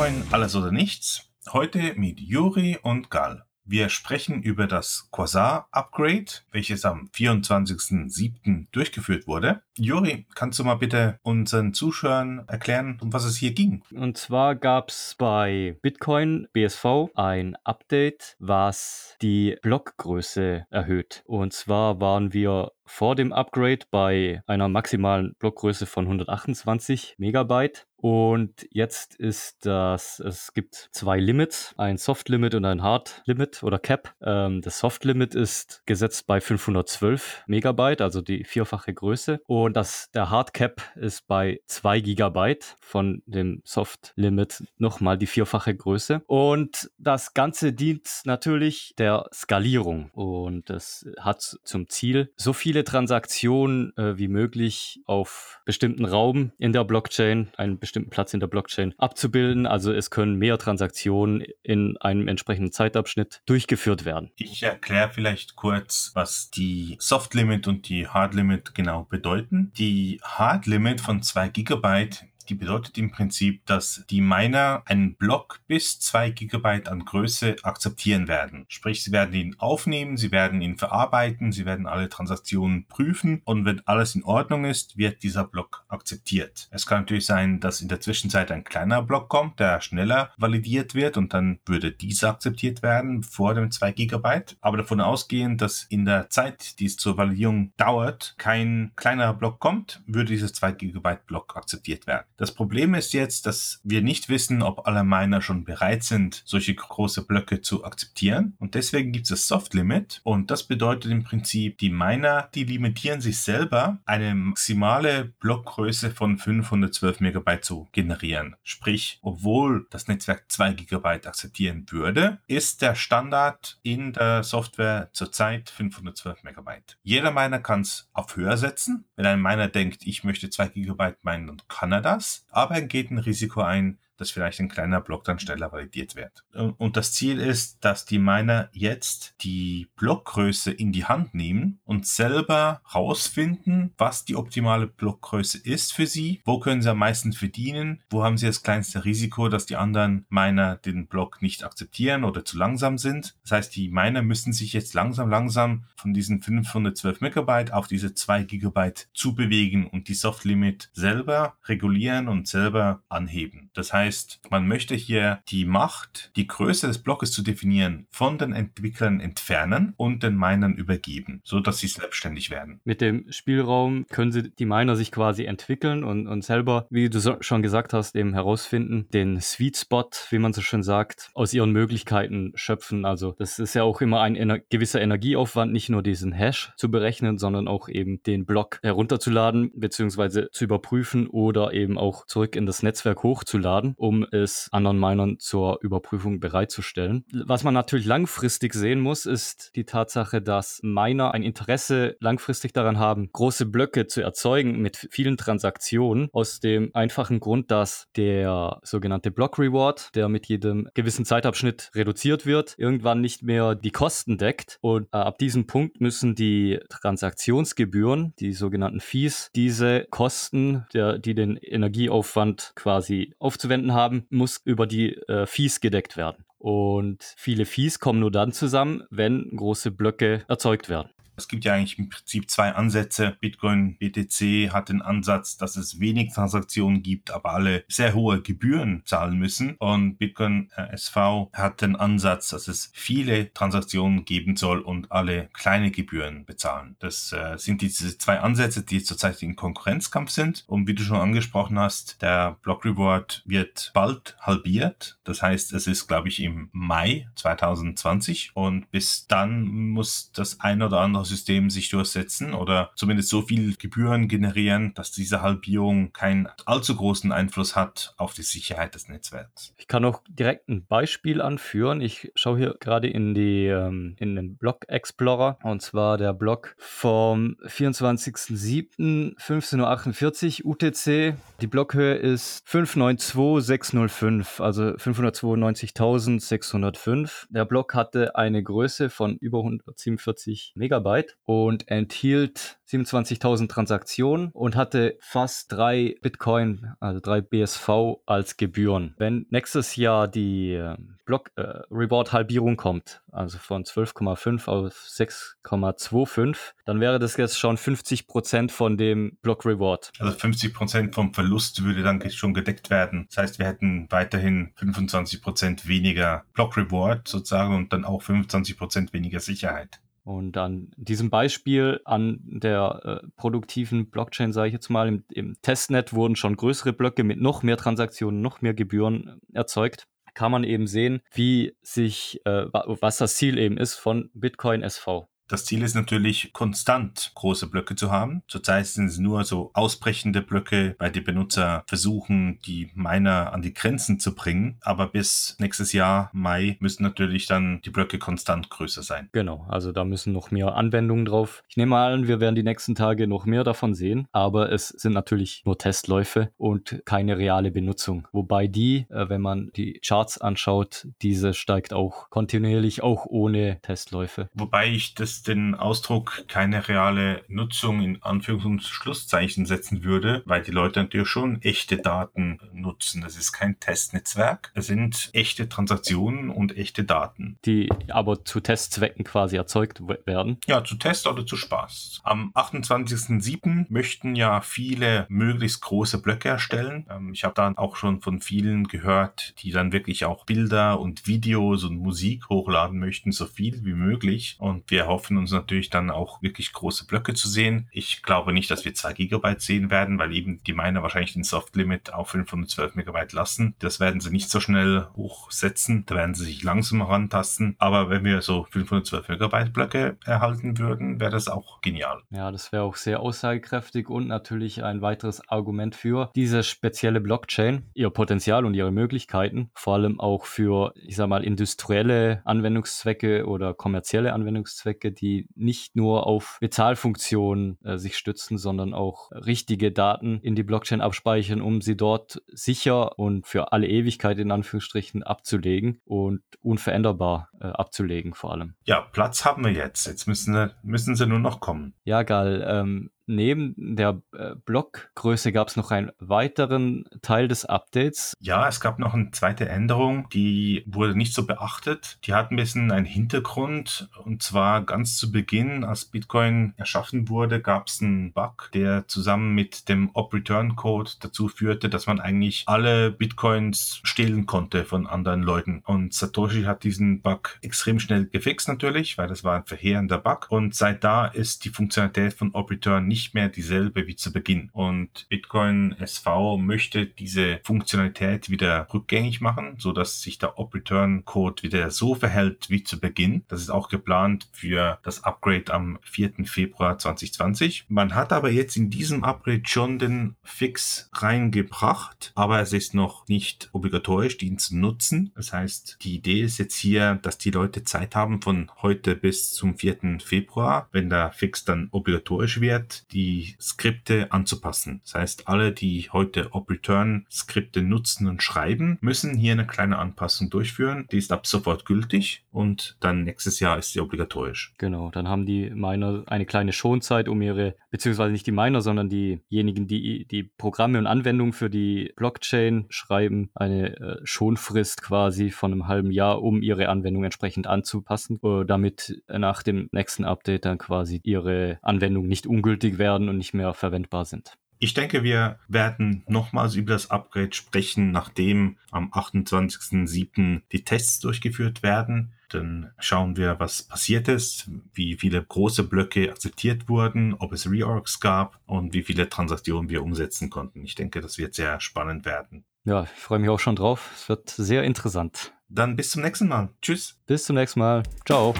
Bitcoin alles oder nichts. Heute mit Juri und Gal. Wir sprechen über das Quasar Upgrade, welches am 24.07. durchgeführt wurde. Juri, kannst du mal bitte unseren Zuschauern erklären, um was es hier ging? Und zwar gab es bei Bitcoin BSV ein Update, was die Blockgröße erhöht. Und zwar waren wir vor dem Upgrade bei einer maximalen Blockgröße von 128 Megabyte und jetzt ist das, es gibt zwei Limits, ein Soft Limit und ein Hard Limit oder Cap. Ähm, das Soft Limit ist gesetzt bei 512 Megabyte, also die vierfache Größe. Und das, der Hard Cap ist bei 2 Gigabyte von dem Soft Limit nochmal die vierfache Größe. Und das Ganze dient natürlich der Skalierung und es hat zum Ziel, so viele Transaktionen äh, wie möglich auf bestimmten Raum in der Blockchain, einen bestimmten Platz in der Blockchain abzubilden. Also es können mehr Transaktionen in einem entsprechenden Zeitabschnitt durchgeführt werden. Ich erkläre vielleicht kurz, was die Soft Limit und die Hard Limit genau bedeuten. Die Hard Limit von 2 Gigabyte die bedeutet im Prinzip, dass die Miner einen Block bis zwei Gigabyte an Größe akzeptieren werden. Sprich, sie werden ihn aufnehmen, sie werden ihn verarbeiten, sie werden alle Transaktionen prüfen und wenn alles in Ordnung ist, wird dieser Block akzeptiert. Es kann natürlich sein, dass in der Zwischenzeit ein kleiner Block kommt, der schneller validiert wird und dann würde dieser akzeptiert werden vor dem 2 Gigabyte. Aber davon ausgehend, dass in der Zeit, die es zur Validierung dauert, kein kleinerer Block kommt, würde dieser 2 Gigabyte Block akzeptiert werden. Das Problem ist jetzt, dass wir nicht wissen, ob alle Miner schon bereit sind, solche große Blöcke zu akzeptieren. Und deswegen gibt es das Soft Limit. Und das bedeutet im Prinzip, die Miner, die limitieren sich selber, eine maximale Blockgröße von 512 Megabyte zu generieren. Sprich, obwohl das Netzwerk 2 Gigabyte akzeptieren würde, ist der Standard in der Software zurzeit 512 Megabyte. Jeder Miner kann es auf höher setzen. Wenn ein Miner denkt, ich möchte 2 Gigabyte meinen, dann kann er das aber er geht ein Risiko ein, dass vielleicht ein kleiner Block dann schneller validiert wird. Und das Ziel ist, dass die Miner jetzt die Blockgröße in die Hand nehmen und selber rausfinden, was die optimale Blockgröße ist für sie, wo können sie am meisten verdienen, wo haben sie das kleinste Risiko, dass die anderen Miner den Block nicht akzeptieren oder zu langsam sind. Das heißt, die Miner müssen sich jetzt langsam, langsam von diesen 512 Megabyte auf diese 2 Gigabyte zubewegen und die Soft Limit selber regulieren und selber anheben. Das heißt, heißt, man möchte hier die Macht, die Größe des Blockes zu definieren, von den Entwicklern entfernen und den Minern übergeben, so dass sie selbstständig werden. Mit dem Spielraum können sie die Miner sich quasi entwickeln und, und selber, wie du so, schon gesagt hast, eben herausfinden, den Sweet Spot, wie man so schön sagt, aus ihren Möglichkeiten schöpfen. Also das ist ja auch immer ein ener gewisser Energieaufwand, nicht nur diesen Hash zu berechnen, sondern auch eben den Block herunterzuladen bzw. zu überprüfen oder eben auch zurück in das Netzwerk hochzuladen um es anderen Minern zur Überprüfung bereitzustellen. Was man natürlich langfristig sehen muss, ist die Tatsache, dass Miner ein Interesse langfristig daran haben, große Blöcke zu erzeugen mit vielen Transaktionen, aus dem einfachen Grund, dass der sogenannte Block Reward, der mit jedem gewissen Zeitabschnitt reduziert wird, irgendwann nicht mehr die Kosten deckt. Und äh, ab diesem Punkt müssen die Transaktionsgebühren, die sogenannten Fees, diese Kosten, der, die den Energieaufwand quasi aufzuwenden haben, muss über die äh, Fees gedeckt werden. Und viele Fees kommen nur dann zusammen, wenn große Blöcke erzeugt werden. Es gibt ja eigentlich im Prinzip zwei Ansätze. Bitcoin BTC hat den Ansatz, dass es wenig Transaktionen gibt, aber alle sehr hohe Gebühren zahlen müssen. Und Bitcoin äh, SV hat den Ansatz, dass es viele Transaktionen geben soll und alle kleine Gebühren bezahlen. Das äh, sind diese zwei Ansätze, die zurzeit in Konkurrenzkampf sind. Und wie du schon angesprochen hast, der Block Reward wird bald halbiert. Das heißt, es ist, glaube ich, im Mai 2020. Und bis dann muss das ein oder andere System sich durchsetzen oder zumindest so viel Gebühren generieren, dass diese Halbierung keinen allzu großen Einfluss hat auf die Sicherheit des Netzwerks. Ich kann auch direkt ein Beispiel anführen. Ich schaue hier gerade in die ähm, in den Block Explorer und zwar der Block vom 24.07.15.48 Uhr UTC. Die Blockhöhe ist 592605, also 592.605. Der Block hatte eine Größe von über 147 Megabyte Gigabyte und enthielt 27.000 Transaktionen und hatte fast drei Bitcoin, also drei BSV als Gebühren. Wenn nächstes Jahr die äh, Block äh, Reward Halbierung kommt, also von 12,5 auf 6,25, dann wäre das jetzt schon 50 Prozent von dem Block Reward. Also 50 Prozent vom Verlust würde dann schon gedeckt werden. Das heißt, wir hätten weiterhin 25 Prozent weniger Block Reward sozusagen und dann auch 25 Prozent weniger Sicherheit. Und an diesem Beispiel an der äh, produktiven Blockchain, sage ich jetzt mal, im, im, Testnet wurden schon größere Blöcke mit noch mehr Transaktionen, noch mehr Gebühren erzeugt. Kann man eben sehen, wie sich, äh, was das Ziel eben ist von Bitcoin SV. Das Ziel ist natürlich, konstant große Blöcke zu haben. Zurzeit sind es nur so ausbrechende Blöcke, weil die Benutzer versuchen, die Miner an die Grenzen zu bringen. Aber bis nächstes Jahr, Mai, müssen natürlich dann die Blöcke konstant größer sein. Genau, also da müssen noch mehr Anwendungen drauf. Ich nehme an, wir werden die nächsten Tage noch mehr davon sehen. Aber es sind natürlich nur Testläufe und keine reale Benutzung. Wobei die, äh, wenn man die Charts anschaut, diese steigt auch kontinuierlich, auch ohne Testläufe. Wobei ich das den Ausdruck keine reale Nutzung in Anführungs- und Schlusszeichen setzen würde, weil die Leute natürlich schon echte Daten nutzen. Das ist kein Testnetzwerk. Es sind echte Transaktionen und echte Daten. Die aber zu Testzwecken quasi erzeugt werden. Ja, zu Test oder zu Spaß. Am 28.07. möchten ja viele möglichst große Blöcke erstellen. Ähm, ich habe dann auch schon von vielen gehört, die dann wirklich auch Bilder und Videos und Musik hochladen möchten, so viel wie möglich. Und wir hoffen, hoffen uns natürlich dann auch wirklich große Blöcke zu sehen. Ich glaube nicht, dass wir zwei Gigabyte sehen werden, weil eben die Miner wahrscheinlich den Soft Limit auf 512 Megabyte lassen. Das werden sie nicht so schnell hochsetzen. Da werden sie sich langsam herantasten. Aber wenn wir so 512 Megabyte Blöcke erhalten würden, wäre das auch genial. Ja, das wäre auch sehr aussagekräftig und natürlich ein weiteres Argument für diese spezielle Blockchain, ihr Potenzial und ihre Möglichkeiten, vor allem auch für, ich sag mal, industrielle Anwendungszwecke oder kommerzielle Anwendungszwecke, die nicht nur auf Bezahlfunktionen äh, sich stützen, sondern auch richtige Daten in die Blockchain abspeichern, um sie dort sicher und für alle Ewigkeit in Anführungsstrichen abzulegen und unveränderbar äh, abzulegen vor allem. Ja, Platz haben wir jetzt. Jetzt müssen, müssen sie nur noch kommen. Ja, geil. Ähm, neben der äh, Blockgröße gab es noch einen weiteren Teil des Updates. Ja, es gab noch eine zweite Änderung, die wurde nicht so beachtet. Die hat ein bisschen einen Hintergrund und zwar ganz zu Beginn, als Bitcoin erschaffen wurde, gab es einen Bug, der zusammen mit dem Op-Return-Code dazu führte, dass man eigentlich alle Bitcoins stehlen konnte von anderen Leuten. Und Satoshi hat diesen Bug extrem schnell gefixt natürlich, weil das war ein verheerender Bug. Und seit da ist die Funktionalität von Op-Return nicht nicht mehr dieselbe wie zu Beginn. Und Bitcoin SV möchte diese Funktionalität wieder rückgängig machen, so dass sich der Op-Return-Code wieder so verhält wie zu Beginn. Das ist auch geplant für das Upgrade am 4. Februar 2020. Man hat aber jetzt in diesem Upgrade schon den Fix reingebracht, aber es ist noch nicht obligatorisch, den zu nutzen. Das heißt, die Idee ist jetzt hier, dass die Leute Zeit haben von heute bis zum 4. Februar, wenn der Fix dann obligatorisch wird, die Skripte anzupassen. Das heißt, alle, die heute Op-Return Skripte nutzen und schreiben, müssen hier eine kleine Anpassung durchführen. Die ist ab sofort gültig und dann nächstes Jahr ist sie obligatorisch. Genau, dann haben die Miner eine kleine Schonzeit, um ihre, beziehungsweise nicht die Miner, sondern diejenigen, die die Programme und Anwendungen für die Blockchain schreiben, eine äh, Schonfrist quasi von einem halben Jahr, um ihre Anwendung entsprechend anzupassen, äh, damit nach dem nächsten Update dann quasi ihre Anwendung nicht ungültig werden und nicht mehr verwendbar sind. Ich denke, wir werden nochmals über das Upgrade sprechen, nachdem am 28.07. die Tests durchgeführt werden. Dann schauen wir, was passiert ist, wie viele große Blöcke akzeptiert wurden, ob es Reorgs gab und wie viele Transaktionen wir umsetzen konnten. Ich denke, das wird sehr spannend werden. Ja, ich freue mich auch schon drauf. Es wird sehr interessant. Dann bis zum nächsten Mal. Tschüss. Bis zum nächsten Mal. Ciao.